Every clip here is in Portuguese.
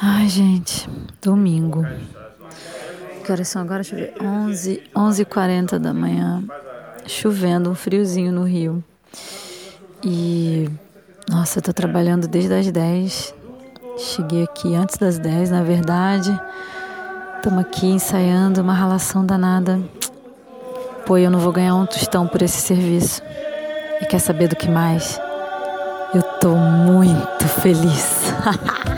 Ai, gente, domingo. Que horas são agora? Deixa eu ver. 11, 11h40 da manhã. Chovendo, um friozinho no Rio. E. Nossa, eu tô trabalhando desde as 10. Cheguei aqui antes das 10, na verdade. Estamos aqui ensaiando uma relação danada. Pô, eu não vou ganhar um tostão por esse serviço. E quer saber do que mais? Eu tô muito feliz.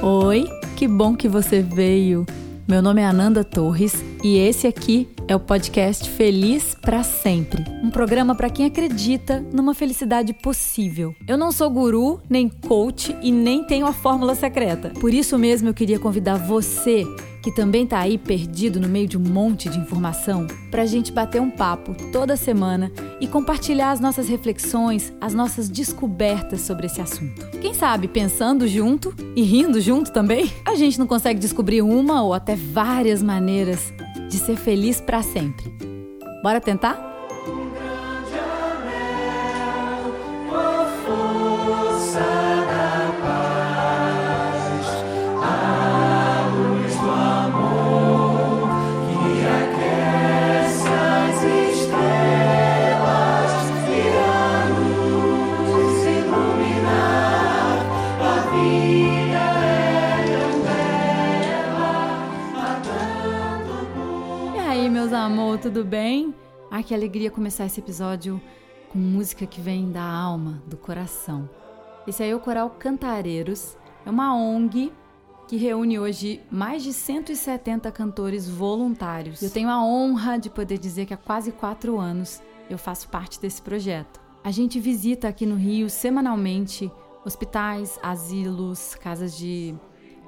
Oi, que bom que você veio. Meu nome é Ananda Torres e esse aqui é o podcast Feliz para Sempre, um programa para quem acredita numa felicidade possível. Eu não sou guru, nem coach e nem tenho a fórmula secreta. Por isso mesmo eu queria convidar você que também está aí perdido no meio de um monte de informação, para a gente bater um papo toda semana e compartilhar as nossas reflexões, as nossas descobertas sobre esse assunto. Quem sabe, pensando junto e rindo junto também, a gente não consegue descobrir uma ou até várias maneiras de ser feliz para sempre. Bora tentar? Ai, que alegria começar esse episódio com música que vem da alma, do coração. Esse aí é o Coral Cantareiros, é uma ONG que reúne hoje mais de 170 cantores voluntários. Eu tenho a honra de poder dizer que há quase quatro anos eu faço parte desse projeto. A gente visita aqui no Rio semanalmente hospitais, asilos, casas de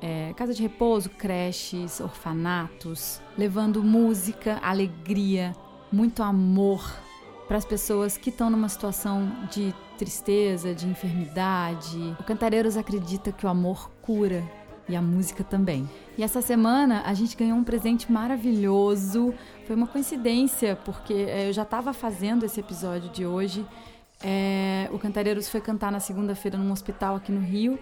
é, casa de repouso, creches, orfanatos, levando música, alegria, muito amor para as pessoas que estão numa situação de tristeza, de enfermidade. O Cantareiros acredita que o amor cura e a música também. E essa semana a gente ganhou um presente maravilhoso. Foi uma coincidência, porque é, eu já estava fazendo esse episódio de hoje. É, o Cantareiros foi cantar na segunda-feira num hospital aqui no Rio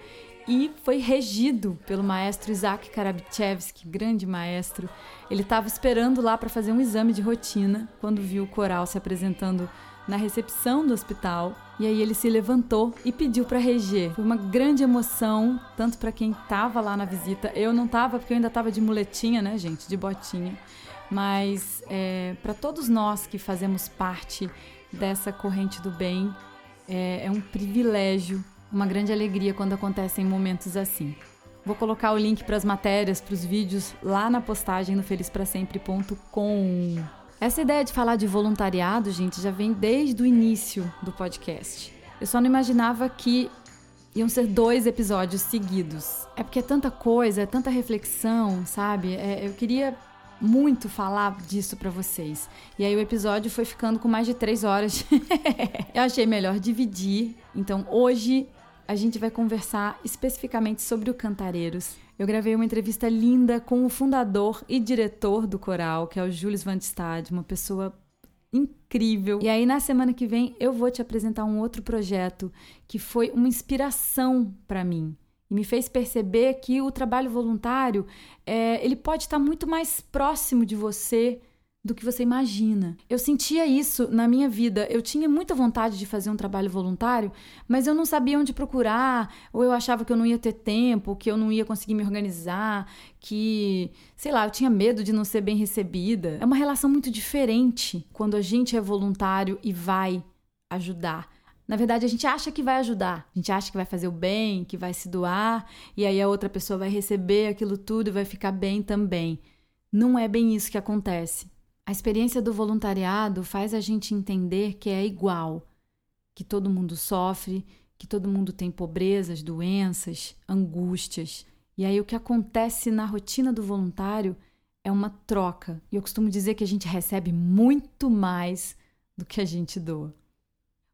e foi regido pelo maestro Isaac Karabichevsky, grande maestro. Ele estava esperando lá para fazer um exame de rotina quando viu o coral se apresentando na recepção do hospital. E aí ele se levantou e pediu para reger. Foi uma grande emoção, tanto para quem estava lá na visita. Eu não estava porque eu ainda estava de muletinha, né, gente, de botinha. Mas é, para todos nós que fazemos parte dessa corrente do bem, é, é um privilégio uma grande alegria quando acontecem momentos assim. Vou colocar o link para as matérias, para os vídeos lá na postagem no felizprasempre.com. Essa ideia de falar de voluntariado, gente, já vem desde o início do podcast. Eu só não imaginava que iam ser dois episódios seguidos. É porque é tanta coisa, é tanta reflexão, sabe? É, eu queria muito falar disso para vocês. E aí o episódio foi ficando com mais de três horas. eu achei melhor dividir. Então hoje a gente vai conversar especificamente sobre o Cantareiros. Eu gravei uma entrevista linda com o fundador e diretor do coral, que é o Julius Van Stad, uma pessoa incrível. E aí na semana que vem eu vou te apresentar um outro projeto que foi uma inspiração para mim e me fez perceber que o trabalho voluntário é, ele pode estar muito mais próximo de você do que você imagina. Eu sentia isso na minha vida. Eu tinha muita vontade de fazer um trabalho voluntário, mas eu não sabia onde procurar, ou eu achava que eu não ia ter tempo, que eu não ia conseguir me organizar, que, sei lá, eu tinha medo de não ser bem recebida. É uma relação muito diferente quando a gente é voluntário e vai ajudar. Na verdade, a gente acha que vai ajudar, a gente acha que vai fazer o bem, que vai se doar, e aí a outra pessoa vai receber aquilo tudo e vai ficar bem também. Não é bem isso que acontece. A experiência do voluntariado faz a gente entender que é igual, que todo mundo sofre, que todo mundo tem pobrezas, doenças, angústias. E aí o que acontece na rotina do voluntário é uma troca. E eu costumo dizer que a gente recebe muito mais do que a gente doa.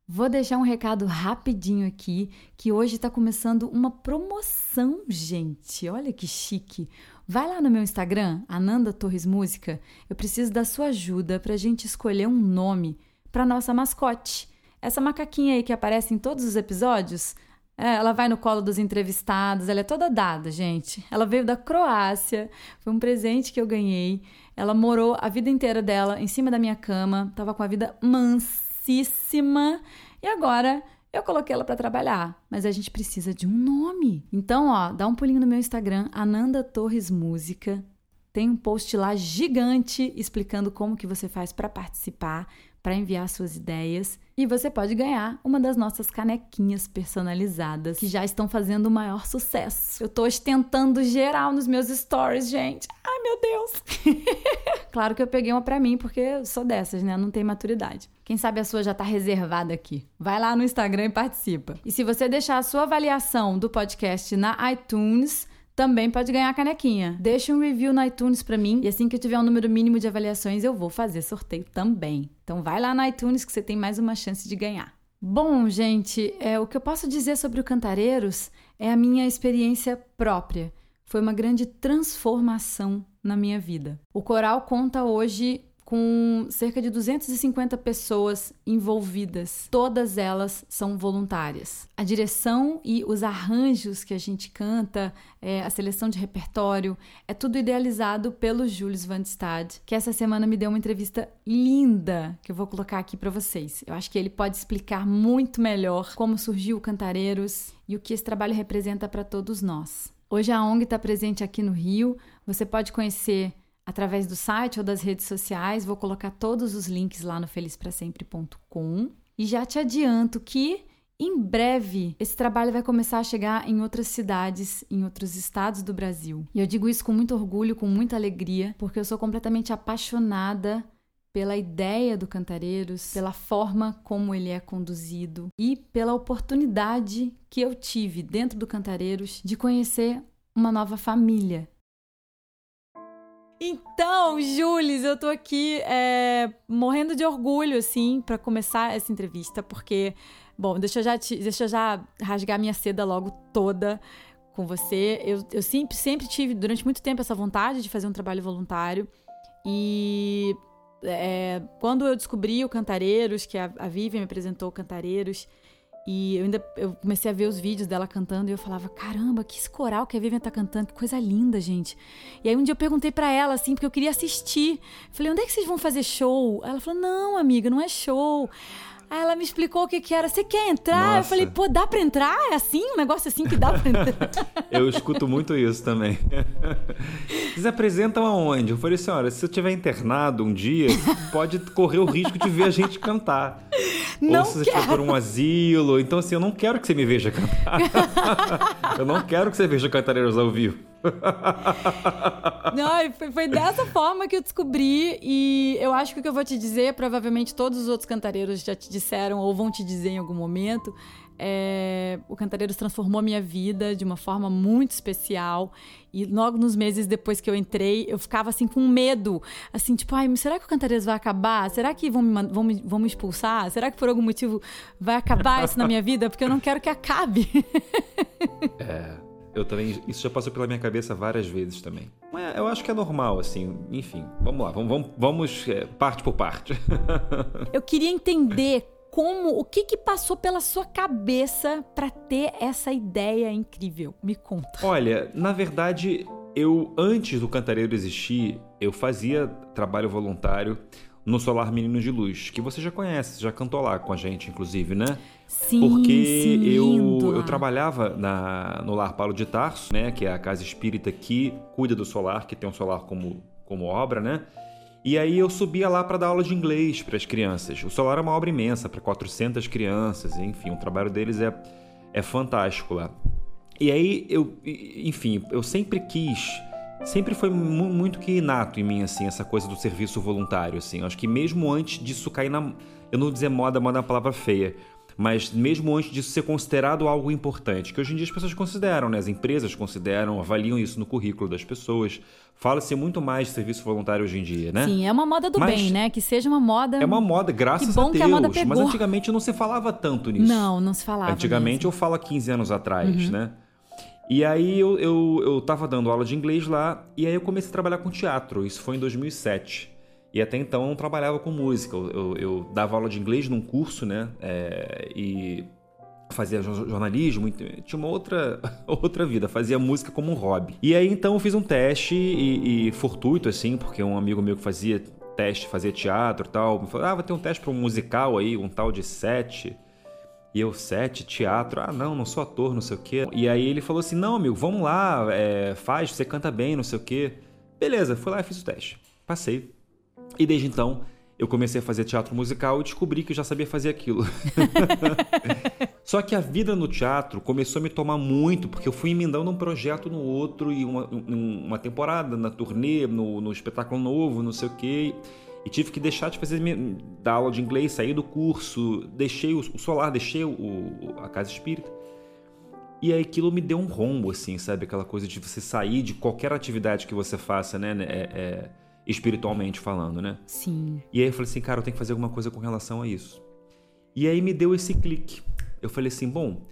Vou deixar um recado rapidinho aqui, que hoje está começando uma promoção, gente. Olha que chique. Vai lá no meu Instagram, Ananda Torres Música. Eu preciso da sua ajuda para a gente escolher um nome para nossa mascote. Essa macaquinha aí que aparece em todos os episódios, É, ela vai no colo dos entrevistados, ela é toda dada, gente. Ela veio da Croácia, foi um presente que eu ganhei. Ela morou a vida inteira dela em cima da minha cama, tava com a vida mansíssima e agora eu coloquei ela para trabalhar, mas a gente precisa de um nome. Então, ó, dá um pulinho no meu Instagram, Ananda Torres Música. Tem um post lá gigante explicando como que você faz para participar para enviar suas ideias e você pode ganhar uma das nossas canequinhas personalizadas que já estão fazendo o maior sucesso. Eu tô ostentando geral nos meus stories, gente. Ai, meu Deus. claro que eu peguei uma para mim porque eu sou dessas, né? Não tem maturidade. Quem sabe a sua já tá reservada aqui. Vai lá no Instagram e participa. E se você deixar a sua avaliação do podcast na iTunes, também pode ganhar a canequinha. Deixa um review no iTunes para mim e assim que eu tiver um número mínimo de avaliações eu vou fazer sorteio também. Então vai lá no iTunes que você tem mais uma chance de ganhar. Bom, gente, é, o que eu posso dizer sobre o Cantareiros é a minha experiência própria. Foi uma grande transformação na minha vida. O coral conta hoje com cerca de 250 pessoas envolvidas. Todas elas são voluntárias. A direção e os arranjos que a gente canta, é, a seleção de repertório, é tudo idealizado pelo Julius Van Stad, que essa semana me deu uma entrevista linda que eu vou colocar aqui para vocês. Eu acho que ele pode explicar muito melhor como surgiu o Cantareiros e o que esse trabalho representa para todos nós. Hoje a ONG está presente aqui no Rio. Você pode conhecer através do site ou das redes sociais. Vou colocar todos os links lá no felizprasempre.com. E já te adianto que em breve esse trabalho vai começar a chegar em outras cidades, em outros estados do Brasil. E eu digo isso com muito orgulho, com muita alegria, porque eu sou completamente apaixonada pela ideia do Cantareiros, pela forma como ele é conduzido e pela oportunidade que eu tive dentro do Cantareiros de conhecer uma nova família, então, Jules, eu tô aqui é, morrendo de orgulho, assim, para começar essa entrevista, porque, bom, deixa eu já, te, deixa eu já rasgar minha seda logo toda com você. Eu, eu sempre, sempre tive, durante muito tempo, essa vontade de fazer um trabalho voluntário. E é, quando eu descobri o Cantareiros, que a, a Vivian me apresentou o Cantareiros, e eu ainda eu comecei a ver os vídeos dela cantando e eu falava: caramba, que esse coral que a Vivian tá cantando, que coisa linda, gente. E aí um dia eu perguntei para ela, assim, porque eu queria assistir. falei: onde é que vocês vão fazer show? Ela falou: não, amiga, não é show. Aí ela me explicou o que, que era. Você quer entrar? Nossa. Eu falei, pô, dá pra entrar? É assim? Um negócio assim que dá pra entrar? eu escuto muito isso também. Vocês apresentam aonde? Eu falei assim: olha, se eu tiver internado um dia, pode correr o risco de ver a gente cantar. Não Ou se você for por um asilo. Então, assim, eu não quero que você me veja cantar. eu não quero que você veja cantareiros ao vivo. Não, foi, foi, dessa forma que eu descobri. E eu acho que o que eu vou te dizer, provavelmente todos os outros cantareiros já te disseram ou vão te dizer em algum momento. É, o Cantareiros transformou minha vida de uma forma muito especial. E logo nos meses depois que eu entrei, eu ficava assim com medo. Assim, tipo, ai, será que o Cantareiros vai acabar? Será que vão me, vão, me, vão me expulsar? Será que por algum motivo vai acabar isso na minha vida? Porque eu não quero que acabe. é. Eu também. Isso já passou pela minha cabeça várias vezes também. Mas eu acho que é normal, assim. Enfim, vamos lá, vamos, vamos, vamos é, parte por parte. eu queria entender como, o que que passou pela sua cabeça para ter essa ideia incrível? Me conta. Olha, na verdade, eu antes do Cantareiro existir, eu fazia trabalho voluntário no Solar Menino de Luz, que você já conhece, já cantou lá com a gente, inclusive, né? Sim, Porque sim, eu, eu trabalhava na, no Lar Paulo de Tarso, né? Que é a casa espírita que cuida do solar, que tem um solar como, como obra, né? E aí eu subia lá para dar aula de inglês para as crianças. O solar é uma obra imensa, para 400 crianças, enfim, o trabalho deles é, é fantástico lá. E aí eu, enfim, eu sempre quis sempre foi muito que inato em mim, assim, essa coisa do serviço voluntário, assim. acho que mesmo antes disso cair na... Eu não vou dizer moda, moda é uma palavra feia. Mas mesmo antes disso ser considerado algo importante, que hoje em dia as pessoas consideram, né? As empresas consideram, avaliam isso no currículo das pessoas. Fala-se muito mais de serviço voluntário hoje em dia, né? Sim, é uma moda do Mas bem, né? Que seja uma moda. É uma moda, graças que bom a Deus. Que a moda pegou. Mas antigamente não se falava tanto nisso. Não, não se falava. Antigamente mesmo. eu falo há 15 anos atrás, uhum. né? E aí eu, eu, eu tava dando aula de inglês lá, e aí eu comecei a trabalhar com teatro. Isso foi em 2007. E até então eu não trabalhava com música. Eu, eu, dava aula de inglês num curso, né? É, e fazia jornalismo, tinha uma outra, outra vida, fazia música como um hobby. E aí então eu fiz um teste e, e fortuito, assim, porque um amigo meu que fazia teste, fazia teatro e tal, me falou: ah, vai ter um teste para um musical aí, um tal de sete. E eu, sete, teatro, ah, não, não sou ator, não sei o quê. E aí ele falou assim: não, amigo, vamos lá, é, faz, você canta bem, não sei o quê. Beleza, fui lá e fiz o teste. Passei. E desde então eu comecei a fazer teatro musical e descobri que eu já sabia fazer aquilo. Só que a vida no teatro começou a me tomar muito, porque eu fui emendando um projeto no outro, e uma, uma temporada na turnê, no, no, espetáculo novo, não sei o quê. E tive que deixar de fazer da aula de inglês, sair do curso, deixei o, o solar, deixei o, a casa espírita. E aí aquilo me deu um rombo, assim, sabe? Aquela coisa de você sair de qualquer atividade que você faça, né? É, é espiritualmente falando, né? Sim. E aí eu falei assim, cara, eu tenho que fazer alguma coisa com relação a isso. E aí me deu esse clique. Eu falei assim, bom,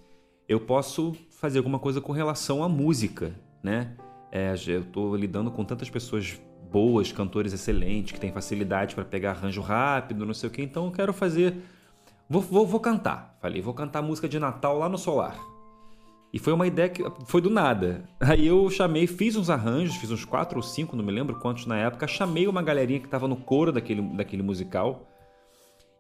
eu posso fazer alguma coisa com relação à música, né? É, eu tô lidando com tantas pessoas boas, cantores excelentes, que têm facilidade para pegar arranjo rápido, não sei o que, então eu quero fazer. Vou, vou, vou cantar. Falei, vou cantar música de Natal lá no Solar. E foi uma ideia que foi do nada. Aí eu chamei, fiz uns arranjos, fiz uns quatro ou cinco, não me lembro quantos na época. Chamei uma galerinha que estava no coro daquele, daquele musical.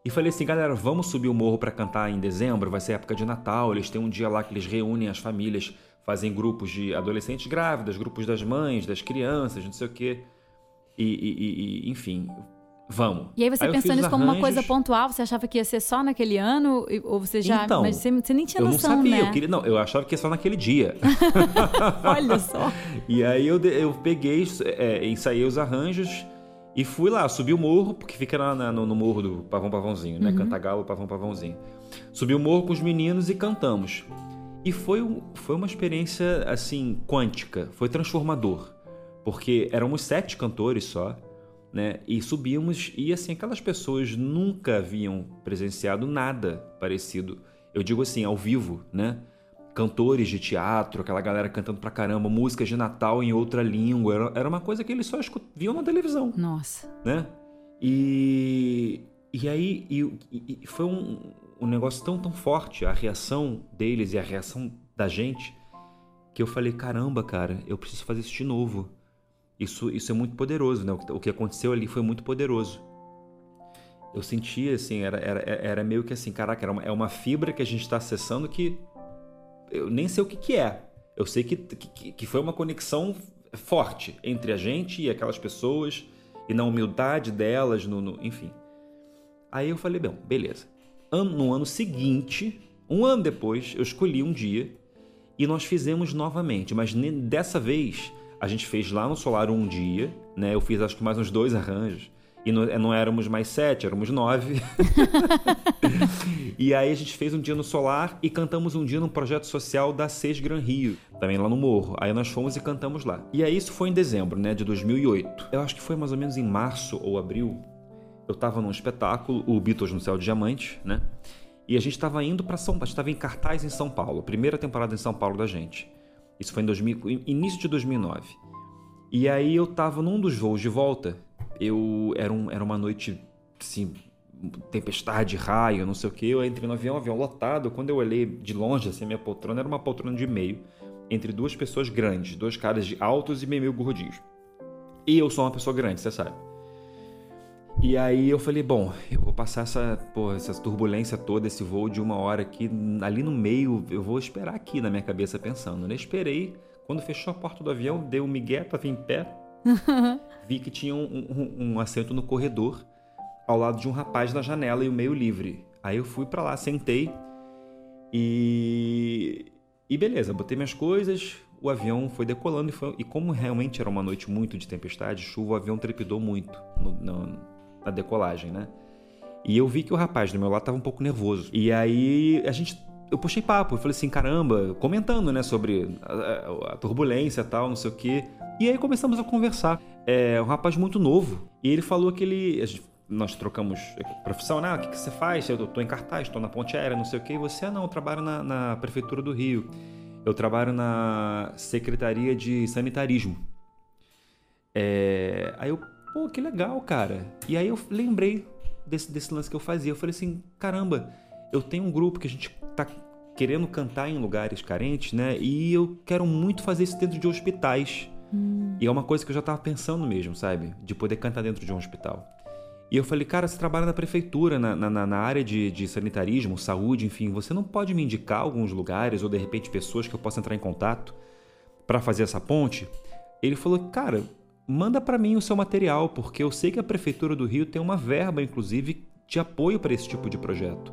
E falei assim, galera, vamos subir o morro para cantar em dezembro, vai ser época de Natal, eles têm um dia lá que eles reúnem as famílias, fazem grupos de adolescentes grávidas, grupos das mães, das crianças, não sei o quê. E, e, e enfim, Vamos. E aí você aí pensou nisso como uma coisa pontual? Você achava que ia ser só naquele ano? Ou você já. Então, mas você, você nem tinha noção, Eu não sabia. Né? Eu queria, não, eu achava que ia só naquele dia. Olha só. e aí eu, eu peguei, é, ensaiei os arranjos e fui lá, subi o morro, porque fica na, na, no, no, morro do Pavão Pavãozinho, né? Uhum. Cantagalo, Pavão Pavãozinho. Subi o morro com os meninos e cantamos. E foi, foi uma experiência, assim, quântica. Foi transformador. Porque éramos sete cantores só né? E subimos e assim aquelas pessoas nunca haviam presenciado nada parecido. Eu digo assim, ao vivo, né? Cantores de teatro, aquela galera cantando pra caramba, músicas de Natal em outra língua. Era, era uma coisa que eles só viam na televisão. Nossa. Né? E, e aí e, e foi um, um negócio tão, tão forte, a reação deles e a reação da gente, que eu falei: caramba, cara, eu preciso fazer isso de novo. Isso, isso é muito poderoso, né? O que aconteceu ali foi muito poderoso. Eu sentia assim, era, era, era meio que assim, caraca, uma, é uma fibra que a gente está acessando que eu nem sei o que, que é. Eu sei que, que, que foi uma conexão forte entre a gente e aquelas pessoas e na humildade delas, no, no enfim. Aí eu falei, bom, beleza. No ano seguinte, um ano depois, eu escolhi um dia e nós fizemos novamente, mas dessa vez a gente fez lá no Solar um dia, né? Eu fiz acho que mais uns dois arranjos. E não, não éramos mais sete, éramos nove. e aí a gente fez um dia no Solar e cantamos um dia no projeto social da SES Gran Rio, também lá no Morro. Aí nós fomos e cantamos lá. E aí isso foi em dezembro, né, de 2008. Eu acho que foi mais ou menos em março ou abril. Eu tava num espetáculo, o Beatles no Céu de Diamante, né? E a gente estava indo para São Paulo, a gente estava em cartaz em São Paulo, primeira temporada em São Paulo da gente. Isso foi em 2000, início de 2009. E aí eu tava num dos voos de volta. Eu era, um, era uma noite assim, tempestade, raio, não sei o que. Eu entrei no avião, avião lotado. Quando eu olhei de longe, assim, minha poltrona era uma poltrona de meio, entre duas pessoas grandes, dois caras de altos e meio gordinhos. E eu sou uma pessoa grande, você sabe. E aí eu falei, bom, eu vou passar essa, pô, essa turbulência toda, esse voo de uma hora aqui, ali no meio, eu vou esperar aqui na minha cabeça pensando, né? Esperei, quando fechou a porta do avião, deu um migué, tava em pé, vi que tinha um, um, um, assento no corredor, ao lado de um rapaz na janela e o meio livre. Aí eu fui para lá, sentei e... E beleza, botei minhas coisas, o avião foi decolando e, foi... e como realmente era uma noite muito de tempestade, chuva, o avião trepidou muito no, no na decolagem, né? E eu vi que o rapaz do meu lado estava um pouco nervoso. E aí a gente eu puxei papo, eu falei assim, caramba, comentando, né, sobre a, a turbulência e tal, não sei o quê. E aí começamos a conversar. É um rapaz muito novo. E ele falou que ele. Gente, nós trocamos profissão, né? O que, que você faz? Eu tô em cartaz, estou na ponte aérea, não sei o quê. E você, ah, não, eu trabalho na, na Prefeitura do Rio. Eu trabalho na Secretaria de Sanitarismo. É... Aí eu, Pô, que legal, cara. E aí eu lembrei desse, desse lance que eu fazia. Eu falei assim, caramba, eu tenho um grupo que a gente tá querendo cantar em lugares carentes, né? E eu quero muito fazer isso dentro de hospitais. Hum. E é uma coisa que eu já estava pensando mesmo, sabe? De poder cantar dentro de um hospital. E eu falei, cara, você trabalha na prefeitura, na, na, na área de, de, sanitarismo, saúde, enfim, você não pode me indicar alguns lugares ou de repente pessoas que eu possa entrar em contato para fazer essa ponte? Ele falou, cara, manda para mim o seu material, porque eu sei que a prefeitura do Rio tem uma verba, inclusive, de apoio para esse tipo de projeto.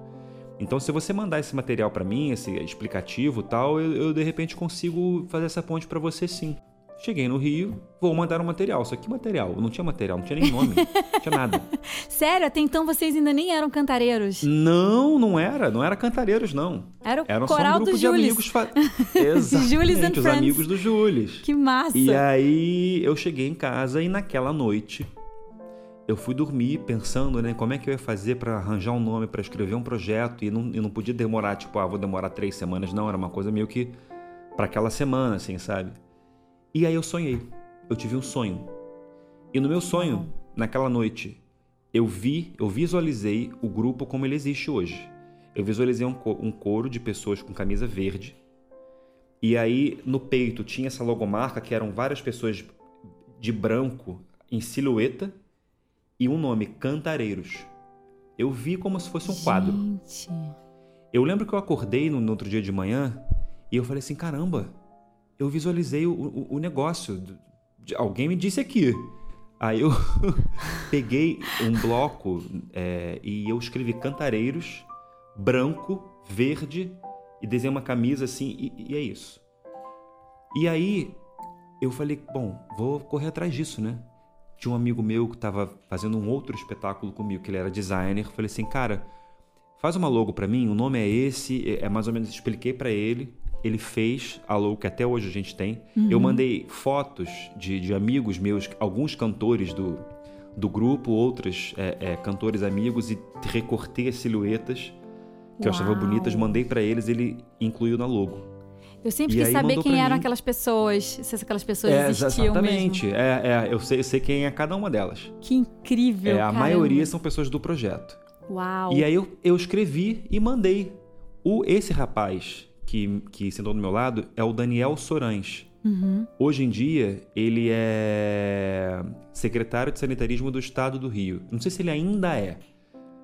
Então, se você mandar esse material para mim, esse explicativo tal, eu, eu de repente consigo fazer essa ponte para você sim. Cheguei no Rio, vou mandar um material. Só que material? Não tinha material, não tinha nem nome, não tinha nada. Sério? Até então vocês ainda nem eram cantareiros? Não, não era. Não era cantareiros, não. Era o Eram coral só um grupo de Jules. amigos. Fa... Exatamente, Jules and os Friends. amigos do Jules. Que massa. E aí eu cheguei em casa e naquela noite eu fui dormir pensando, né, como é que eu ia fazer para arranjar um nome, para escrever um projeto e não, e não podia demorar, tipo, ah, vou demorar três semanas. Não, era uma coisa meio que para aquela semana, assim, sabe? E aí eu sonhei. Eu tive um sonho. E no meu sonho, naquela noite, eu vi, eu visualizei o grupo como ele existe hoje. Eu visualizei um, um coro de pessoas com camisa verde. E aí no peito tinha essa logomarca que eram várias pessoas de branco em silhueta e um nome, Cantareiros. Eu vi como se fosse um quadro. Gente. Eu lembro que eu acordei no, no, outro dia de manhã e eu falei assim: caramba, eu visualizei o, o, o negócio. Alguém me disse aqui. Aí eu peguei um bloco é, e eu escrevi Cantareiros, branco, verde, e desenhei uma camisa assim, e, e é isso. E aí eu falei: bom, vou correr atrás disso, né? Tinha um amigo meu que estava fazendo um outro espetáculo comigo, que ele era designer. Falei assim, cara, faz uma logo para mim, o nome é esse, é, é mais ou menos, expliquei para ele. Ele fez a logo que até hoje a gente tem. Uhum. Eu mandei fotos de, de amigos meus, alguns cantores do, do grupo, outros é, é, cantores amigos, e recortei as silhuetas que Uau. eu achava bonitas, mandei para eles, ele incluiu na logo. Eu sempre e quis saber quem eram mim. aquelas pessoas, se essas pessoas é, existiam exatamente. mesmo. É, é, eu sei, eu sei quem é cada uma delas. Que incrível, é, A caramba. maioria são pessoas do projeto. Uau. E aí eu, eu escrevi e mandei. O, esse rapaz que, que sentou do meu lado é o Daniel Sorães. Uhum. Hoje em dia, ele é secretário de sanitarismo do estado do Rio. Não sei se ele ainda é,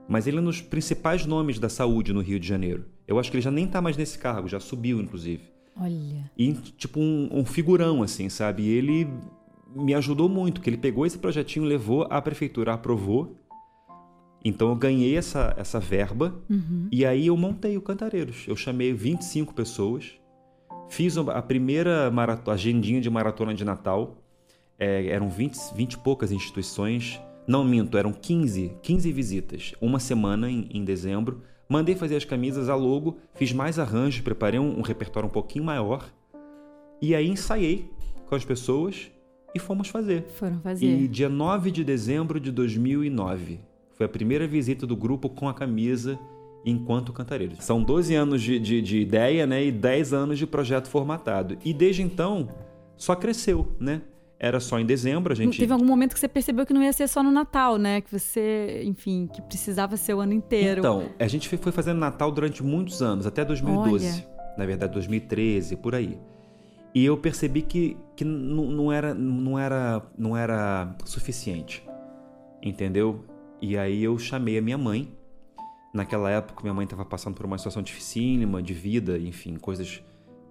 mas ele é um dos principais nomes da saúde no Rio de Janeiro. Eu acho que ele já nem está mais nesse cargo, já subiu, inclusive. Olha. E tipo um, um figurão, assim, sabe? E ele me ajudou muito, que ele pegou esse projetinho, levou à prefeitura, aprovou. Então eu ganhei essa, essa verba uhum. e aí eu montei o Cantareiros. Eu chamei 25 pessoas, fiz a primeira maratona, agendinha de maratona de Natal. É, eram 20, 20 e poucas instituições. Não minto, eram 15, 15 visitas. Uma semana em, em dezembro. Mandei fazer as camisas a logo, fiz mais arranjos, preparei um, um repertório um pouquinho maior. E aí ensaiei com as pessoas e fomos fazer. Foram fazer. E dia 9 de dezembro de 2009 foi a primeira visita do grupo com a camisa enquanto cantareiros. São 12 anos de, de, de, ideia né, e 10 anos de projeto formatado. E desde então só cresceu, né? era só em dezembro, a gente... Teve algum momento que você percebeu que não ia ser só no Natal, né? Que você, enfim, que precisava ser o ano inteiro. Então, a gente foi fazendo Natal durante muitos anos, até 2012. Olha. Na verdade, 2013, por aí. E eu percebi que, que não, não, era, não, era, não era suficiente, entendeu? E aí eu chamei a minha mãe. Naquela época, minha mãe estava passando por uma situação dificílima, de vida, enfim, coisas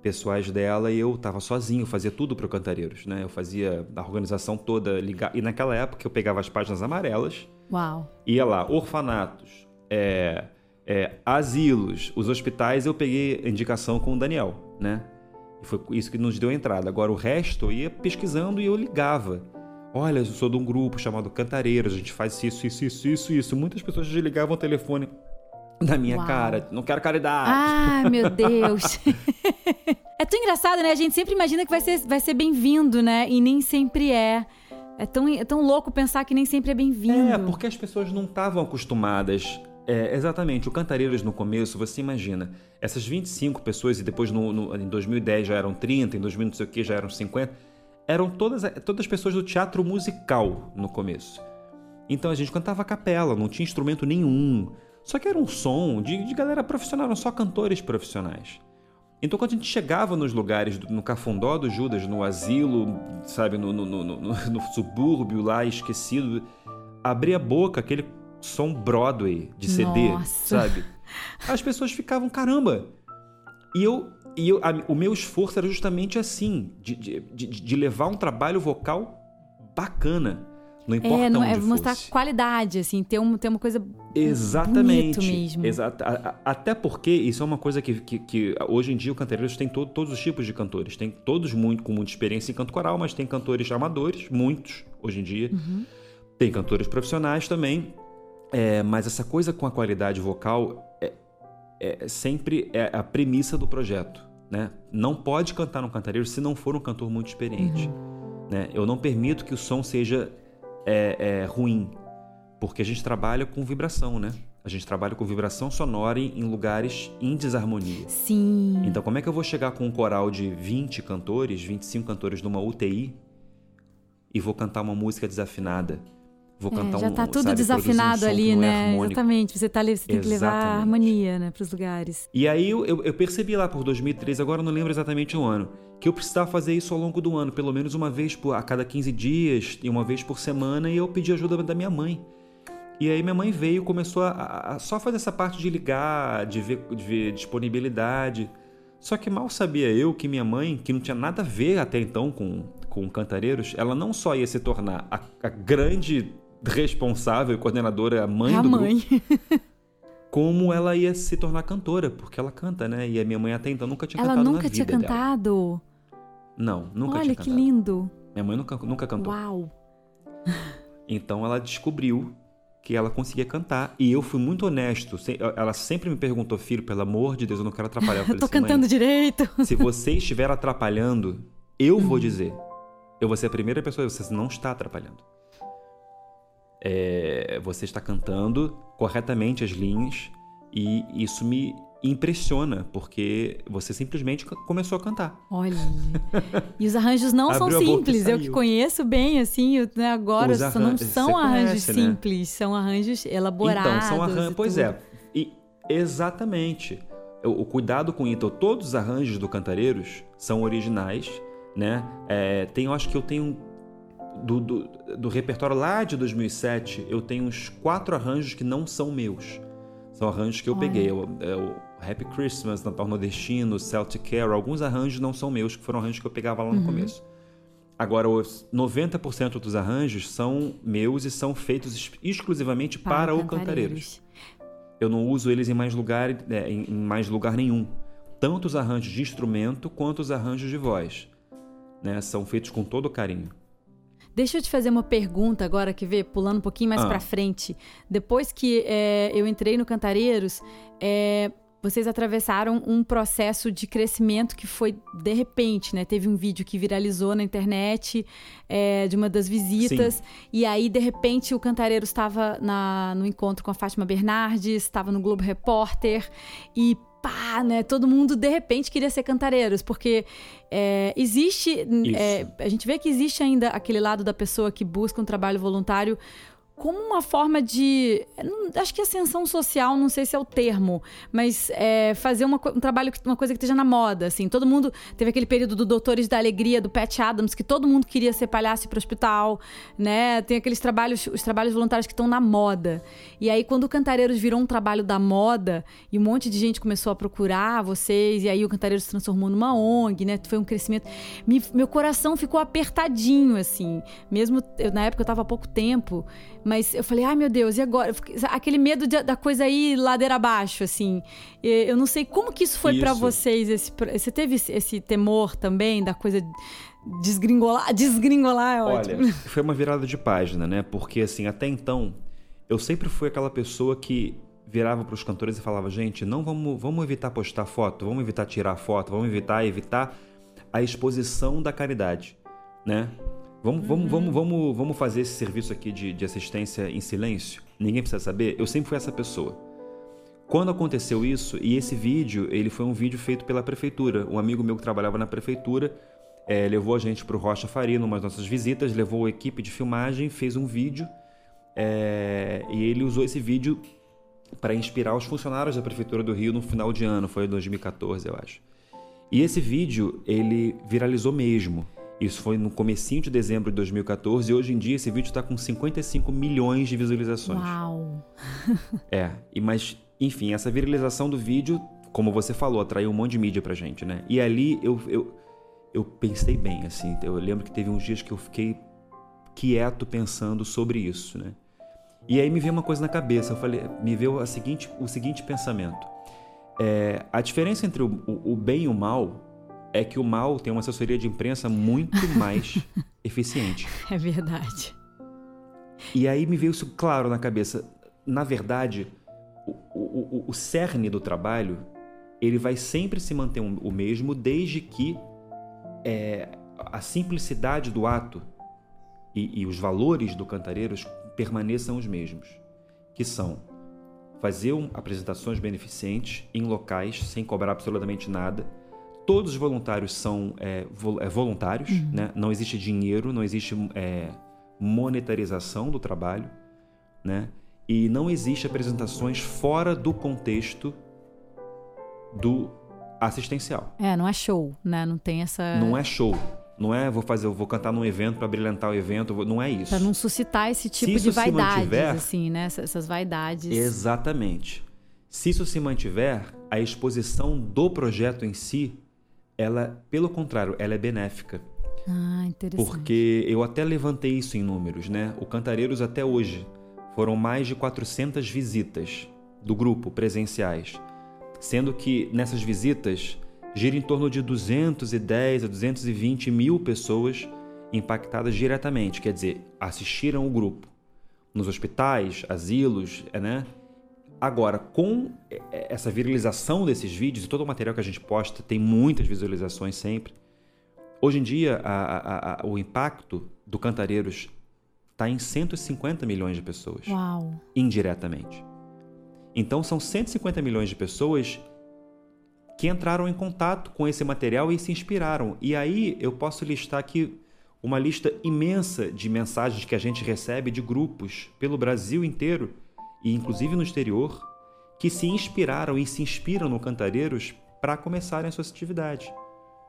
pessoais dela e eu estava sozinho, fazia tudo para o Cantareiros, né? Eu fazia a organização toda, ligar. E naquela época eu pegava as páginas amarelas. Uau. Ia lá, orfanatos, é, é, asilos, os hospitais, eu peguei indicação com o Daniel, né? E foi isso que nos deu a entrada. Agora o resto eu ia pesquisando e eu ligava. Olha, eu sou de um grupo chamado Cantareiros, a gente faz isso, isso, isso, isso, isso. Muitas pessoas desligavam o telefone na minha Uau. cara. Não quero caridade. Ah, meu Deus. é tão engraçado, né? A gente sempre imagina que vai ser, vai ser bem-vindo, né? E nem sempre é. É tão, é tão louco pensar que nem sempre é bem-vindo. É, porque as pessoas não estavam acostumadas. É, exatamente, o Cantareiros no começo, você imagina, essas 25 pessoas, e depois no, no, em 2010 já eram 30, em 2000 não sei o que já eram 50, eram todas, todas pessoas do teatro musical no começo. Então a gente cantava a capela, não tinha instrumento nenhum. Só que era um som de, de galera profissional, eram só cantores profissionais. Então, quando a gente chegava nos lugares, no cafundó do Judas, no asilo, sabe, no, no, no, no subúrbio lá esquecido, abria a boca, aquele som Broadway de CD, Nossa. sabe? As pessoas ficavam, caramba! E eu. E eu, a, o meu esforço era justamente assim, de, de, de, de levar um trabalho vocal bacana não importa é, não, onde é mostrar fosse. qualidade, assim, ter, um, ter uma coisa Exatamente. mesmo. Exata, até porque isso é uma coisa que, que, que hoje em dia o Cantareiros tem todo, todos os tipos de cantores. Tem todos muito com muita experiência em canto coral, mas tem cantores amadores, muitos hoje em dia. Uhum. Tem cantores profissionais também. É, mas essa coisa com a qualidade vocal é, é sempre é a premissa do projeto. Né? Não pode cantar no cantareiro se não for um cantor muito experiente. Uhum. Né? Eu não permito que o som seja é, é ruim, porque a gente trabalha com vibração, né? A gente trabalha com vibração sonora em lugares em desarmonia. Sim. Então, como é que eu vou chegar com um coral de 20 cantores, 25 cantores numa UTI e vou cantar uma música desafinada? Vou é, cantar já um, tá tudo sabe, desafinado um ali, é né? Exatamente. Você, tá, você tem que levar a harmonia, né, para os lugares. E aí eu, eu, percebi lá por 2013, agora eu não lembro exatamente o ano, que eu precisava fazer isso ao longo do ano, pelo menos uma vez por, a cada 15 dias e uma vez por semana, e eu pedi ajuda da minha mãe. E aí minha mãe veio e começou a, a, a, só fazer essa parte de ligar, de ver, de ver disponibilidade. Só que mal sabia eu que minha mãe, que não tinha nada a ver até então com, com cantareiros, ela não só ia se tornar a, a grande responsável e coordenadora, a mãe a do mãe. grupo. como ela ia se tornar cantora, porque ela canta, né? E a minha mãe até então nunca tinha ela cantado nunca tinha cantado? Dela. Não, nunca Olha, tinha cantado. Olha que lindo. Minha mãe nunca, nunca cantou. Uau. Então ela descobriu que ela conseguia cantar. E eu fui muito honesto. Ela sempre me perguntou, filho, pelo amor de Deus, eu não quero atrapalhar. Eu falei, Tô assim, cantando direito. Se você estiver atrapalhando, eu vou dizer. Eu vou ser a primeira pessoa, você não está atrapalhando. É, você está cantando corretamente as linhas e isso me impressiona, porque você simplesmente começou a cantar. Olha. E os arranjos não são simples. Eu que conheço bem, assim, né, agora arran... não são arranjos conhece, né? simples, né? são arranjos elaborados. Então, são arranjos. Pois é. E, exatamente. O, o, cuidado com então, todos os arranjos do Cantareiros são originais, né? É, tem, eu acho que eu tenho do, do, do, repertório lá de 2007, eu tenho uns quatro arranjos que não são meus. São arranjos que eu Olha. peguei. É o, é o Happy Christmas, Natal Nordestino, Celtic Carol. Alguns arranjos não são meus, que foram arranjos que eu pegava lá no uhum. começo. Agora, os 90% dos arranjos são meus e são feitos exclusivamente para, para o Cantareiros. Eu não uso eles em mais lugar, é, em mais lugar nenhum. Tanto os arranjos de instrumento quanto os arranjos de voz. Né? São feitos com todo carinho. Deixa eu te fazer uma pergunta agora, que vê, pulando um pouquinho mais ah. para frente. Depois que é, eu entrei no Cantareiros, é, vocês atravessaram um processo de crescimento que foi de repente, né? Teve um vídeo que viralizou na internet é, de uma das visitas. Sim. E aí, de repente, o Cantareiros estava no encontro com a Fátima Bernardes, estava no Globo Repórter e pá, né? Todo mundo de repente queria ser cantareiros, porque é, existe. É, a gente vê que existe ainda aquele lado da pessoa que busca um trabalho voluntário como uma forma de. Acho que ascensão social, não sei se é o termo, mas é, fazer uma, um trabalho, uma coisa que esteja na moda. Assim. Todo mundo. Teve aquele período do Doutores da Alegria, do Pat Adams, que todo mundo queria ser palhaço para o hospital, né? Tem aqueles trabalhos, os trabalhos voluntários que estão na moda. E aí, quando o Cantareiros virou um trabalho da moda, e um monte de gente começou a procurar vocês, e aí o Cantareiros se transformou numa ONG, né? Foi um crescimento. Me, meu coração ficou apertadinho, assim. Mesmo eu, na época eu estava há pouco tempo. Mas eu falei, ai meu Deus, e agora? Aquele medo de, da coisa aí ladeira abaixo, assim. Eu não sei como que isso foi para vocês. Esse, você teve esse temor também da coisa desgringolar? Desgringolar é ótimo. Olha, foi uma virada de página, né? Porque, assim, até então, eu sempre fui aquela pessoa que virava para os cantores e falava, gente, não vamos, vamos evitar postar foto, vamos evitar tirar foto, vamos evitar evitar a exposição da caridade, né? Vamos, uhum. vamos, vamos, vamos, vamos fazer esse serviço aqui de, de assistência em silêncio? Ninguém precisa saber? Eu sempre fui essa pessoa. Quando aconteceu isso, e esse vídeo, ele foi um vídeo feito pela prefeitura. Um amigo meu que trabalhava na prefeitura é, levou a gente para o Rocha Faria, numa das nossas visitas, levou a equipe de filmagem, fez um vídeo é, e ele usou esse vídeo para inspirar os funcionários da prefeitura do Rio no final de ano, foi em 2014, eu acho. E esse vídeo, ele viralizou mesmo. Isso foi no comecinho de dezembro de 2014 e hoje em dia esse vídeo está com 55 milhões de visualizações. Uau! é, e mas enfim, essa viralização do vídeo, como você falou, atraiu um monte de mídia pra gente, né? E ali eu, eu, eu pensei bem, assim. Eu lembro que teve uns dias que eu fiquei quieto pensando sobre isso, né? E aí me veio uma coisa na cabeça, eu falei, me veio a seguinte, o seguinte pensamento. É, a diferença entre o, o, o bem e o mal é que o mal tem uma assessoria de imprensa muito mais eficiente. É verdade. E aí me veio isso claro na cabeça. Na verdade, o, o, o cerne do trabalho ele vai sempre se manter o mesmo desde que é, a simplicidade do ato e, e os valores do Cantareiros permaneçam os mesmos, que são fazer apresentações beneficentes em locais sem cobrar absolutamente nada. Todos os voluntários são é, é, voluntários, uhum. né? não existe dinheiro, não existe é, monetarização do trabalho, né? e não existe apresentações fora do contexto do assistencial. É, não é show, né? Não tem essa. Não é show. Não é vou fazer, vou cantar num evento para brilhantar o evento, não é isso. Para não suscitar esse tipo de vaidades, mantiver, assim, né? Essas vaidades. Exatamente. Se isso se mantiver, a exposição do projeto em si, ela, pelo contrário, ela é benéfica. Ah, interessante. Porque eu até levantei isso em números, né? O Cantareiros até hoje foram mais de 400 visitas do grupo presenciais, sendo que nessas visitas gira em torno de 210 a 220 mil pessoas impactadas diretamente, quer dizer, assistiram o grupo nos hospitais, asilos, é, né? Agora, com essa viralização desses vídeos e todo o material que a gente posta tem muitas visualizações sempre. Hoje em dia, a, a, a, o impacto do Cantareiros está em 150 milhões de pessoas. Uau. Indiretamente. Então, são 150 milhões de pessoas que entraram em contato com esse material e se inspiraram. E aí eu posso listar aqui uma lista imensa de mensagens que a gente recebe de grupos pelo Brasil inteiro e inclusive no exterior que se inspiraram e se inspiram no Cantareiros para começarem a sua atividade.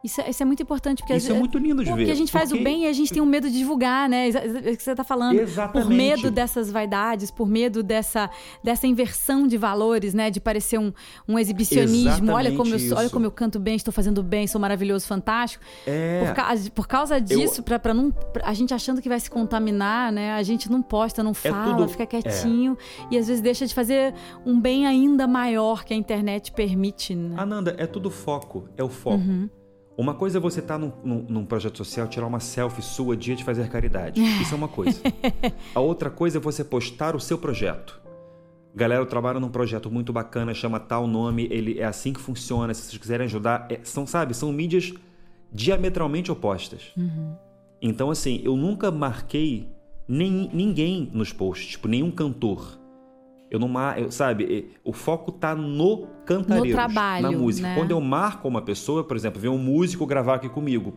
Isso, é, isso é muito importante. Porque isso é muito lindo de ver. Porque a gente faz porque... o bem e a gente tem um medo de divulgar, né? É o que você está falando. Exatamente. Por medo dessas vaidades, por medo dessa, dessa inversão de valores, né? De parecer um, um exibicionismo. olha como, eu, olha como eu canto bem, estou fazendo bem, sou maravilhoso, fantástico. É... Por, causa, por causa disso, eu... para não. A gente achando que vai se contaminar, né? A gente não posta, não é fala, é tudo... fica quietinho. É. E às vezes deixa de fazer um bem ainda maior que a internet permite. Né? Ananda, é tudo foco. É o foco. Uhum. Uma coisa é você estar tá num, num, num, projeto social, tirar uma selfie sua dia de fazer caridade. Isso é uma coisa. A outra coisa é você postar o seu projeto. Galera, eu trabalho num projeto muito bacana, chama tal nome, ele é assim que funciona. Se vocês quiserem ajudar, é, são, sabe, são mídias diametralmente opostas. Uhum. Então, assim, eu nunca marquei nem, ninguém nos posts, tipo, nenhum cantor. Eu não eu, sabe, o foco tá no trabalho, na música. Né? Quando eu marco uma pessoa, por exemplo, vem um músico gravar aqui comigo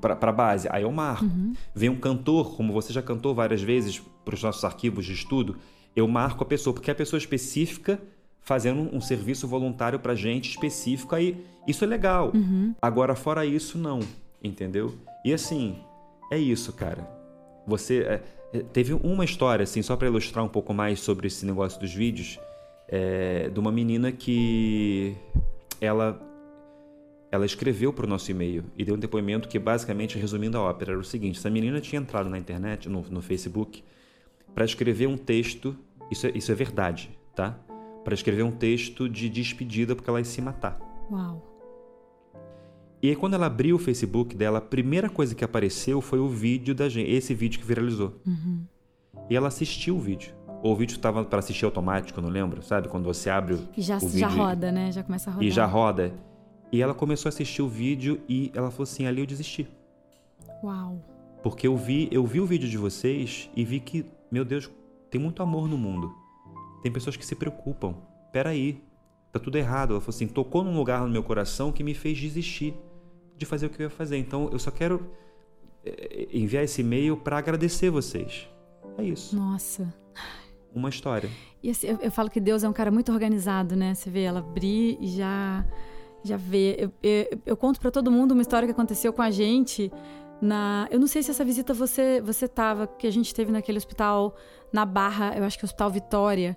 para base, aí eu marco. Uhum. Vem um cantor, como você já cantou várias vezes para os nossos arquivos de estudo, eu marco a pessoa, porque é a pessoa específica fazendo um serviço voluntário para gente específico, aí isso é legal. Uhum. Agora, fora isso, não, entendeu? E assim, é isso, cara. Você. É, teve uma história, assim, só para ilustrar um pouco mais sobre esse negócio dos vídeos, é, de uma menina que ela ela escreveu para o nosso e-mail e deu um depoimento que, basicamente, resumindo a ópera, era o seguinte: essa menina tinha entrado na internet, no, no Facebook, para escrever um texto, isso é, isso é verdade, tá? Para escrever um texto de despedida porque ela ia se matar. Uau! E aí, quando ela abriu o Facebook dela, a primeira coisa que apareceu foi o vídeo da gente, esse vídeo que viralizou. Uhum. E ela assistiu o vídeo. Ou o vídeo estava para assistir automático, não lembro, sabe? Quando você abre o, e já, o vídeo. Já roda, né? Já começa a rodar. E já roda. E ela começou a assistir o vídeo e ela falou assim: ali eu desisti. Uau. Porque eu vi, eu vi o vídeo de vocês e vi que, meu Deus, tem muito amor no mundo. Tem pessoas que se preocupam. Peraí, tá tudo errado. Ela falou assim: tocou num lugar no meu coração que me fez desistir de fazer o que eu ia fazer. Então eu só quero eh, enviar esse e-mail para agradecer vocês. É isso. Nossa. Uma história. E assim, eu, eu, falo que Deus é um cara muito organizado, né? Você vê ela abrir e já Já vê. Eu, eu, eu conto para todo mundo uma história que aconteceu com a gente na. Eu não sei se essa visita você você tava, que a gente teve naquele hospital na Barra, eu acho que é o Hospital Vitória,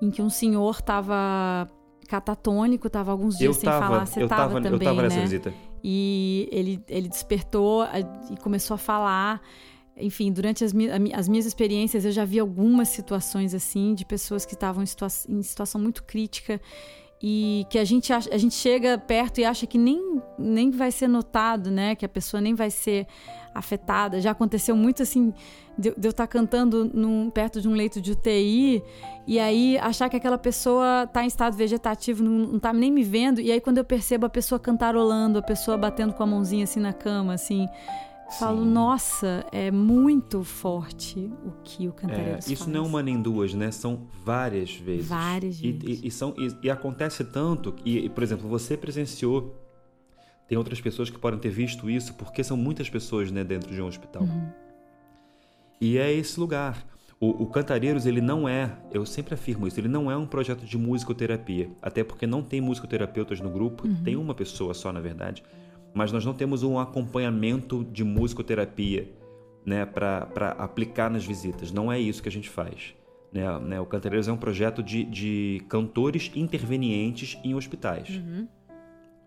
em que um senhor tava catatônico, tava alguns dias eu sem tava, falar. Você eu tava, tava, também, eu tava nessa né? visita. E ele, ele despertou e começou a falar. Enfim, durante as, as minhas experiências, eu já vi algumas situações assim, de pessoas que estavam em, situa em situação muito crítica e que a gente, acha, a gente chega perto e acha que nem, nem vai ser notado, né? Que a pessoa nem vai ser afetada. Já aconteceu muito assim, de, de eu estar cantando num, perto de um leito de UTI e aí achar que aquela pessoa está em estado vegetativo, não, está nem me vendo, e aí quando eu percebo a pessoa cantarolando, a pessoa batendo com a mãozinha assim na cama, assim. Falo, Sim. nossa, é muito forte o que o Cantareiros É, isso faz. não é uma nem duas, né? São várias vezes. Várias E, vezes. e- e são, e, e acontece tanto, e, por exemplo, você presenciou, tem outras pessoas que podem ter visto isso, porque são muitas pessoas né, dentro de um hospital. Uhum. E é esse lugar. O, o Cantareiros, ele não é, eu sempre afirmo isso, ele não é um projeto de musicoterapia. Até porque não tem musicoterapeutas no grupo, Uhum. tem uma pessoa só, na verdade. Mas nós não temos um acompanhamento de musicoterapia né, para aplicar nas visitas. Não é isso que a gente faz. Né? Né, O Cantareiros é um projeto de, de cantores intervenientes em hospitais.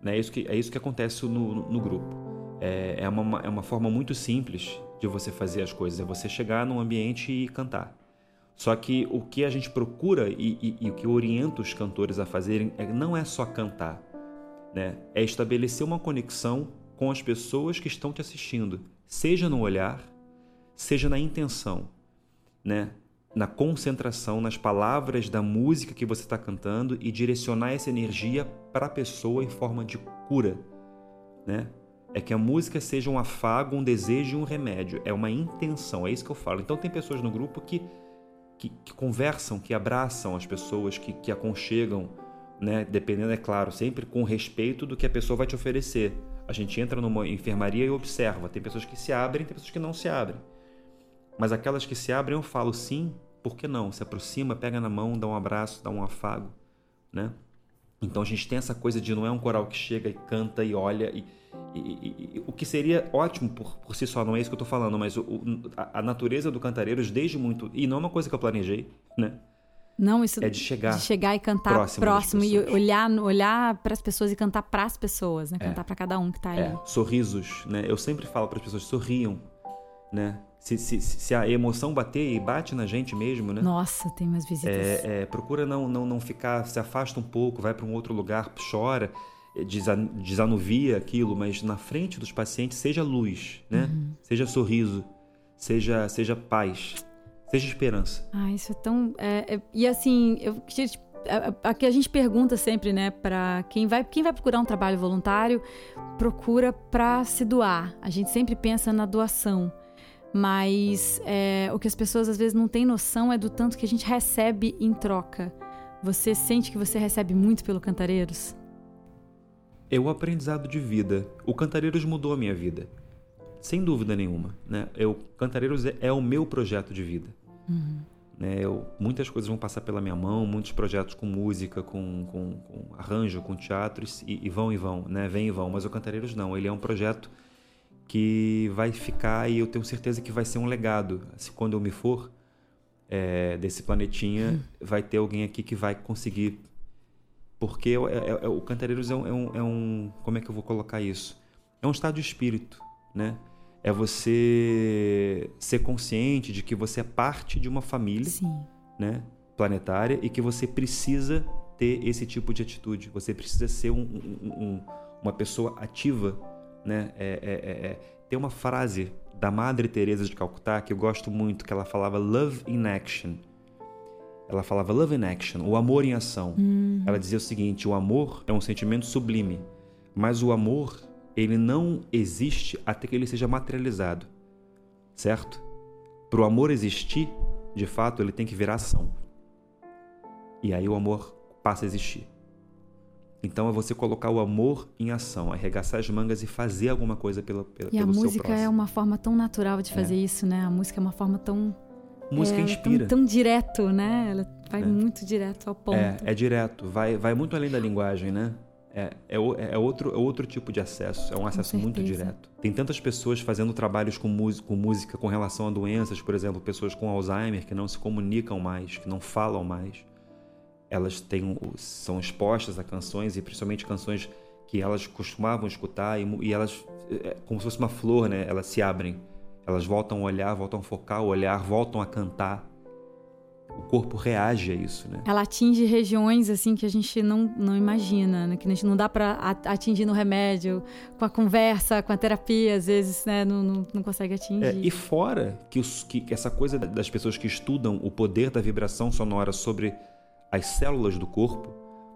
Né, É, isso que, é isso que acontece no, no, no grupo. É, é, uma, é uma forma muito simples de você fazer as coisas. É você chegar num ambiente e cantar. Só que o que a gente procura e, e, e o que orienta os cantores a fazerem é, não é só cantar. Né? É estabelecer uma conexão com as pessoas que estão te assistindo. Seja no olhar, seja na intenção. Né? Na concentração nas palavras da música que você está cantando e direcionar essa energia para a pessoa em forma de cura, né? É que a música seja um afago, um desejo e um remédio. É uma intenção, é isso que eu falo. Então tem pessoas no grupo que, que, que conversam, que abraçam as pessoas, que, que aconchegam, né? Dependendo, é claro, sempre com respeito do que a pessoa vai te oferecer. A gente entra numa enfermaria e observa. Tem pessoas que se abrem, tem pessoas que não se abrem. Mas aquelas que se abrem, eu falo sim, por que não? Se aproxima, pega na mão, dá um abraço, dá um afago, né? Então a gente tem essa coisa de não é um coral que chega e canta e olha e, e- e- e- o que seria ótimo por, por si só, não é isso que eu tô falando, mas o- o- a, a natureza do Cantareiros desde muito e não é uma coisa que eu planejei, né? Não, isso É de chegar de chegar e cantar próximo próximo, e olhar, olhar para as pessoas e cantar para as pessoas, né? Cantar para cada um que tá ali. É, sorrisos, né? Eu sempre falo para as pessoas sorriam, né? Se, se, se a emoção bater e bate na gente mesmo, né? Nossa, tem umas visitas. É, é, procura não, não, não ficar, se afasta um pouco, vai para um outro lugar, chora, é, desa- desanuvia aquilo, mas na frente dos pacientes seja luz, né? Seja sorriso, seja, seja paz, seja esperança. Ah, isso é tão. é, é- e assim, eu te- a- a- Aqui a gente pergunta sempre, né, para quem vai, quem vai procurar um trabalho voluntário, procura para se doar. A gente sempre pensa na doação, mas é, o que as pessoas às vezes não têm noção é do tanto que a gente recebe em troca. Você sente que você recebe muito pelo Cantareiros? É o aprendizado de vida. O Cantareiros mudou a minha vida. Sem dúvida nenhuma. Né? Eu, Cantareiros é, é o meu projeto de vida. Né? Eu, muitas coisas vão passar pela minha mão, muitos projetos com música, com, com- com arranjo, com teatros, e, e vão e vão, né? vem e vão. Mas o Cantareiros não. Ele é um projeto que vai ficar e eu tenho certeza que vai ser um legado. Assim, quando eu me for é, desse planetinha, vai ter alguém aqui que vai conseguir porque é- é- é- o Cantareiros é um, é um- é um- Como é que eu vou colocar isso? É um estado de espírito, né? É você ser consciente de que você é parte de uma família, Sim. né? Planetária e que você precisa ter esse tipo de atitude. Você precisa ser um- uma pessoa ativa, né? É, é- é- é- Tem uma frase da Madre Teresa de Calcutá que eu gosto muito, que ela falava "Love in action". Ela falava "Love in action", o amor em ação. Ela dizia o seguinte: o amor é um sentimento sublime, mas o amor ele não existe até que ele seja materializado, certo? Para o amor existir, de fato, ele tem que virar ação. E aí o amor passa a existir. Então é você colocar o amor em ação, arregaçar as mangas e fazer alguma coisa pela, pela, E a pelo seu música próximo. é uma forma tão natural de fazer isso, né? A música é uma forma tão. Música é, inspira. Tão, tão direto, né? Ela vai É. muito direto ao ponto. É, é direto, vai, vai muito além da linguagem, né? É, é, é, outro, é outro tipo de acesso, é um acesso muito direto. Tem tantas pessoas fazendo trabalhos com, com música com relação a doenças, por exemplo, pessoas com Alzheimer que não se comunicam mais, que não falam mais. Elas têm, são expostas a canções, e principalmente canções que elas costumavam escutar, e, e elas, é, é como se fosse uma flor, né? elas se abrem. Elas voltam a olhar, voltam a focar o olhar, voltam a cantar o corpo reage a isso, né? Ela atinge regiões assim que a gente não, não imagina, né? que a gente não dá para atingir no remédio, com a conversa, com a terapia, às vezes, né? Não, não, não consegue atingir. É, e fora que, os, que essa coisa das pessoas que estudam o poder da vibração sonora sobre as células do corpo,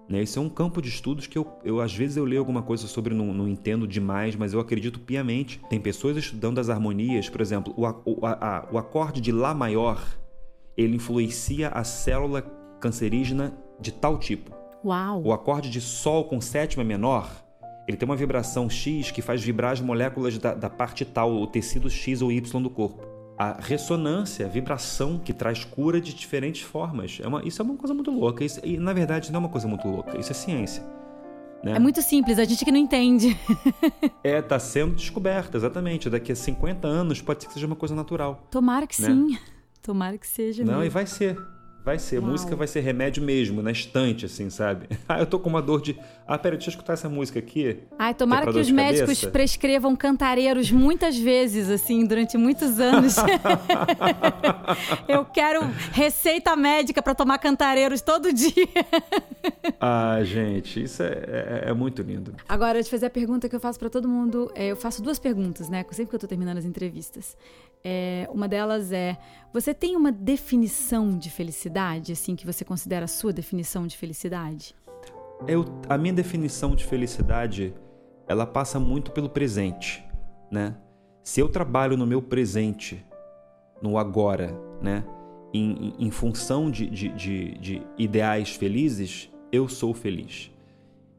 né? Isso é um campo de estudos que eu, eu às vezes eu leio alguma coisa sobre, não, não entendo demais, mas eu acredito piamente. Tem pessoas estudando as harmonias, por exemplo, o, o, a, o acorde de Lá maior ele influencia a célula cancerígena de tal tipo. Uau! O acorde de Sol com sétima menor, ele tem uma vibração X que faz vibrar as moléculas da, da parte tal, o tecido X ou Y do corpo. A ressonância, a vibração que traz cura de diferentes formas. É uma, isso é uma coisa muito louca. Isso, e, na verdade, não é uma coisa muito louca. Isso é ciência. Né? É muito simples, a gente que não entende. é, está sendo descoberta, exatamente. Daqui a 50 anos pode ser que seja uma coisa natural. Tomara que né? sim. Tomara que seja. Não, mesmo. e vai ser. Vai ser. Uau. Música vai ser remédio mesmo, na estante, assim, sabe? Ah, eu tô com uma dor de. Ah, peraí, deixa eu escutar essa música aqui. Ai, tomara que, é que os médicos cabeça. prescrevam cantareiros muitas vezes, assim, durante muitos anos. eu quero receita médica para tomar cantareiros todo dia. ah, gente, isso é, é, é, muito lindo. Agora, eu te fazer a pergunta que eu faço para todo mundo. É, eu faço duas perguntas, né? Sempre que eu tô terminando as entrevistas. É, uma delas é: você tem uma definição de felicidade, assim, que você considera a sua definição de felicidade? Eu, a minha definição de felicidade, ela passa muito pelo presente, né? Se eu trabalho no meu presente, no agora, né? Em, em, em função de, de, de, de ideais felizes, eu sou feliz.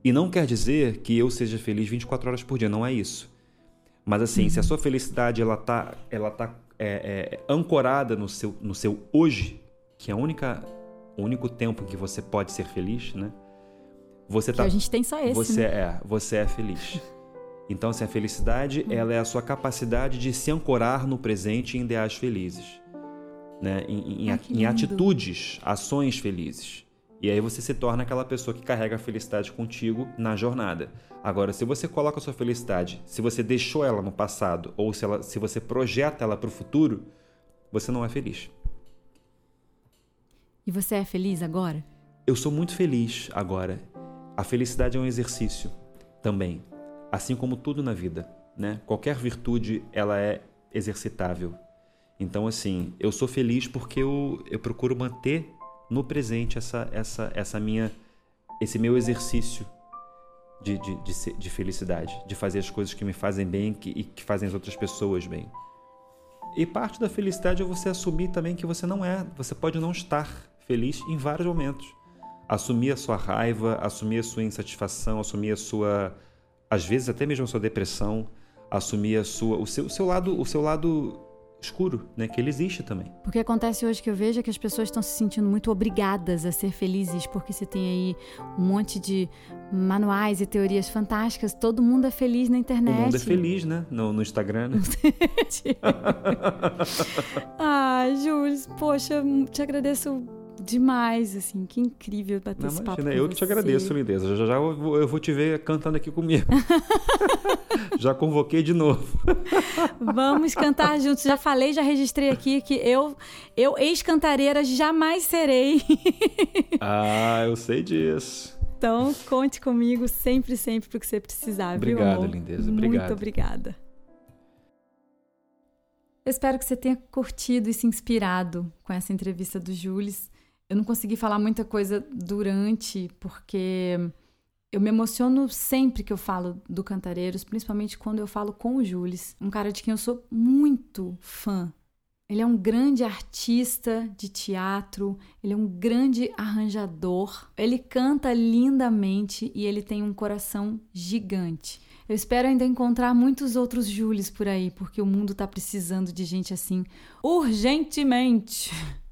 E não quer dizer que eu seja feliz 24 horas por dia, não é isso. Mas assim, uhum. se a uhum. sua felicidade ela tá, ela tá é, é, ancorada no seu, no seu hoje, que é a única, o único tempo em que você pode ser feliz, né? Você tá, que a gente tem só esse. Você né? é, você é feliz. Então, assim, a felicidade, uhum. ela é a sua capacidade de se ancorar no presente em ideais felizes, né? Em, em, ah, em atitudes, ações felizes. E aí você se torna aquela pessoa que carrega a felicidade contigo na jornada. Agora, se você coloca a sua felicidade, se você deixou ela no passado ou se, ela, se você projeta ela para o futuro, você não é feliz. E você é feliz agora? Eu sou muito feliz agora. A felicidade é um exercício também, assim como tudo na vida, né? Qualquer virtude ela é exercitável. Então, assim, eu sou feliz porque eu, eu procuro manter no presente essa, essa, essa minha, esse meu exercício de, de, de, de felicidade, de fazer as coisas que me fazem bem que, e que fazem as outras pessoas bem. E parte da felicidade é você assumir também que você não é, você pode não estar feliz em vários momentos. Assumir a sua raiva, assumir a sua insatisfação, assumir a sua, às vezes até mesmo a sua depressão, assumir a sua, o seu, o seu lado, o seu lado escuro, né? Que ele existe também. O que acontece hoje que eu vejo é que as pessoas estão se sentindo muito obrigadas a ser felizes, porque você tem aí um monte de manuais e teorias fantásticas. Todo mundo é feliz na internet. O mundo é feliz, né? No, no Instagram, né? ah, Júlio, poxa, te agradeço demais, assim, que incrível bater Não, esse imagina, papo eu que te agradeço, lindeza. Já já eu vou, eu vou te ver cantando aqui comigo. já convoquei de novo. Vamos cantar juntos. Já falei, já registrei aqui que eu, eu ex-cantareira, jamais serei. ah, eu sei disso. Então, conte comigo sempre, sempre pro que você precisar, Obrigado, viu, lindeza. Obrigado. Muito obrigada. Eu espero que você tenha curtido e se inspirado com essa entrevista do Jules. Eu não consegui falar muita coisa durante, porque eu me emociono sempre que eu falo do Cantareiros, principalmente quando eu falo com o Jules, um cara de quem eu sou muito fã. Ele é um grande artista de teatro, ele é um grande arranjador, ele canta lindamente e ele tem um coração gigante. Eu espero ainda encontrar muitos outros Jules por aí, porque o mundo está precisando de gente assim urgentemente.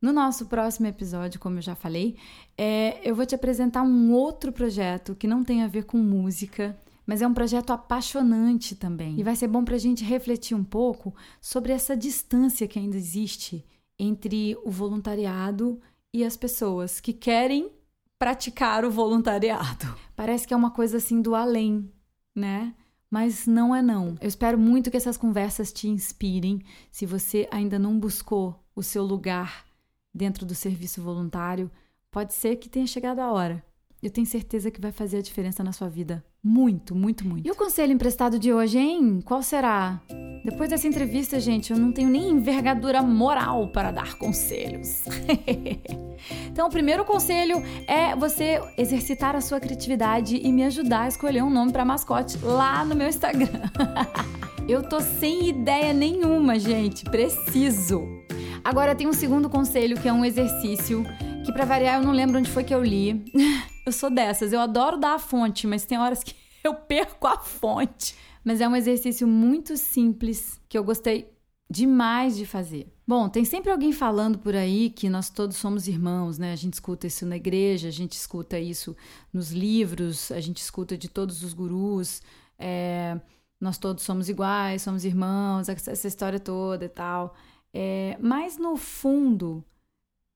No nosso próximo episódio, como eu já falei, é, eu vou te apresentar um outro projeto que não tem a ver com música, mas é um projeto apaixonante também. E vai ser bom para a gente refletir um pouco sobre essa distância que ainda existe entre o voluntariado e as pessoas que querem praticar o voluntariado. Parece que é uma coisa assim do além, né? Mas não é não. Eu espero muito que essas conversas te inspirem. Se você ainda não buscou o seu lugar dentro do serviço voluntário, pode ser que tenha chegado a hora. Eu tenho certeza que vai fazer a diferença na sua vida. Muito, muito, muito. E o conselho emprestado de hoje, hein? Qual será? Depois dessa entrevista, gente, eu não tenho nem envergadura moral para dar conselhos. então, o primeiro conselho é você exercitar a sua criatividade e me ajudar a escolher um nome para mascote lá no meu Instagram. eu tô sem ideia nenhuma, gente. Preciso. Agora tem um segundo conselho que é um exercício que para variar eu não lembro onde foi que eu li. Eu sou dessas, eu adoro dar a fonte, mas tem horas que eu perco a fonte. Mas é um exercício muito simples que eu gostei demais de fazer. Bom, tem sempre alguém falando por aí que nós todos somos irmãos, né? A gente escuta isso na igreja, a gente escuta isso nos livros, a gente escuta de todos os gurus. É, nós todos somos iguais, somos irmãos, essa história toda e tal. É, mas no fundo,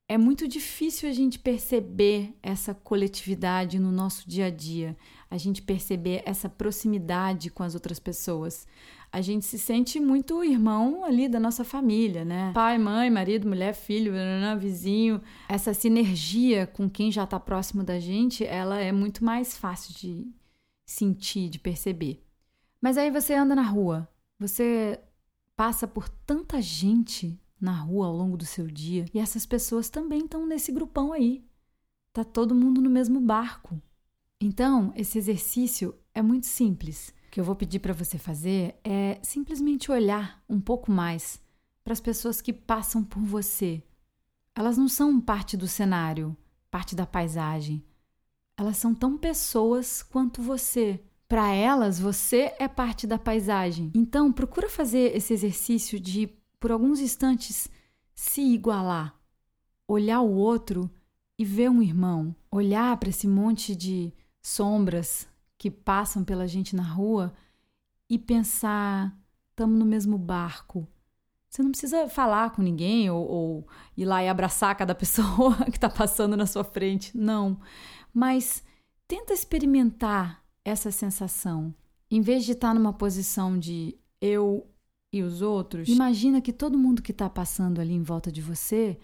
é muito difícil a gente perceber essa coletividade no nosso dia a dia, a gente perceber essa proximidade com as outras pessoas. A gente se sente muito irmão ali da nossa família, né? Pai, mãe, marido, mulher, filho, vizinho. Essa sinergia com quem já está próximo da gente, ela é muito mais fácil de sentir, de perceber. Mas aí você anda na rua, você passa por tanta gente na rua ao longo do seu dia. E essas pessoas também estão nesse grupão aí. Tá todo mundo no mesmo barco. Então, esse exercício é muito simples. O que eu vou pedir para você fazer é simplesmente olhar um pouco mais para as pessoas que passam por você. Elas não são parte do cenário, parte da paisagem. Elas são tão pessoas quanto você. Para elas, você é parte da paisagem. Então, procura fazer esse exercício de por alguns instantes, se igualar, olhar o outro e ver um irmão, olhar para esse monte de sombras que passam pela gente na rua e pensar: estamos no mesmo barco. Você não precisa falar com ninguém ou, ou ir lá e abraçar cada pessoa que está passando na sua frente, não. Mas tenta experimentar essa sensação. Em vez de estar tá numa posição de eu e os outros, imagina que todo mundo que está passando ali em volta de você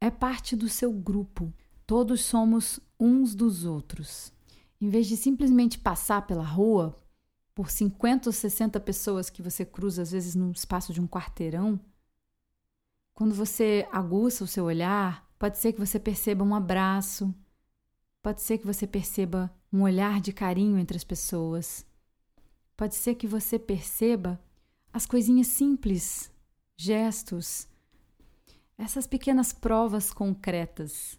é parte do seu grupo. Todos somos uns dos outros. Em vez de simplesmente passar pela rua por 50 ou 60 pessoas que você cruza, às vezes, num espaço de um quarteirão, quando você aguça o seu olhar, pode ser que você perceba um abraço, pode ser que você perceba um olhar de carinho entre as pessoas, pode ser que você perceba as coisinhas simples, gestos, essas pequenas provas concretas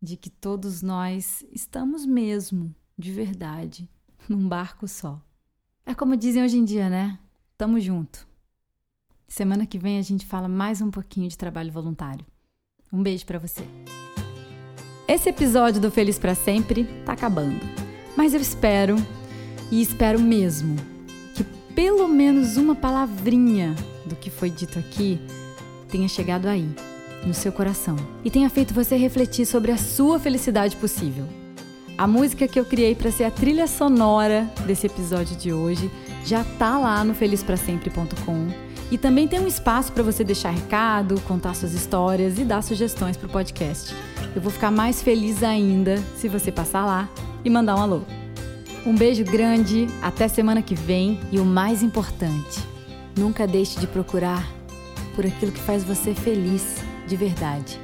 de que todos nós estamos mesmo, de verdade, num barco só. É como dizem hoje em dia, né? Tamo junto. Semana que vem a gente fala mais um pouquinho de trabalho voluntário. Um beijo para você. Esse episódio do Feliz para Sempre tá acabando. Mas eu espero, e espero mesmo, pelo menos uma palavrinha do que foi dito aqui tenha chegado aí, no seu coração, e tenha feito você refletir sobre a sua felicidade possível. A música que eu criei para ser a trilha sonora desse episódio de hoje já tá lá no felizprasempre.com e também tem um espaço para você deixar recado, contar suas histórias e dar sugestões para o podcast. Eu vou ficar mais feliz ainda se você passar lá e mandar um alô. Um beijo grande, até semana que vem e o mais importante, nunca deixe de procurar por aquilo que faz você feliz de verdade.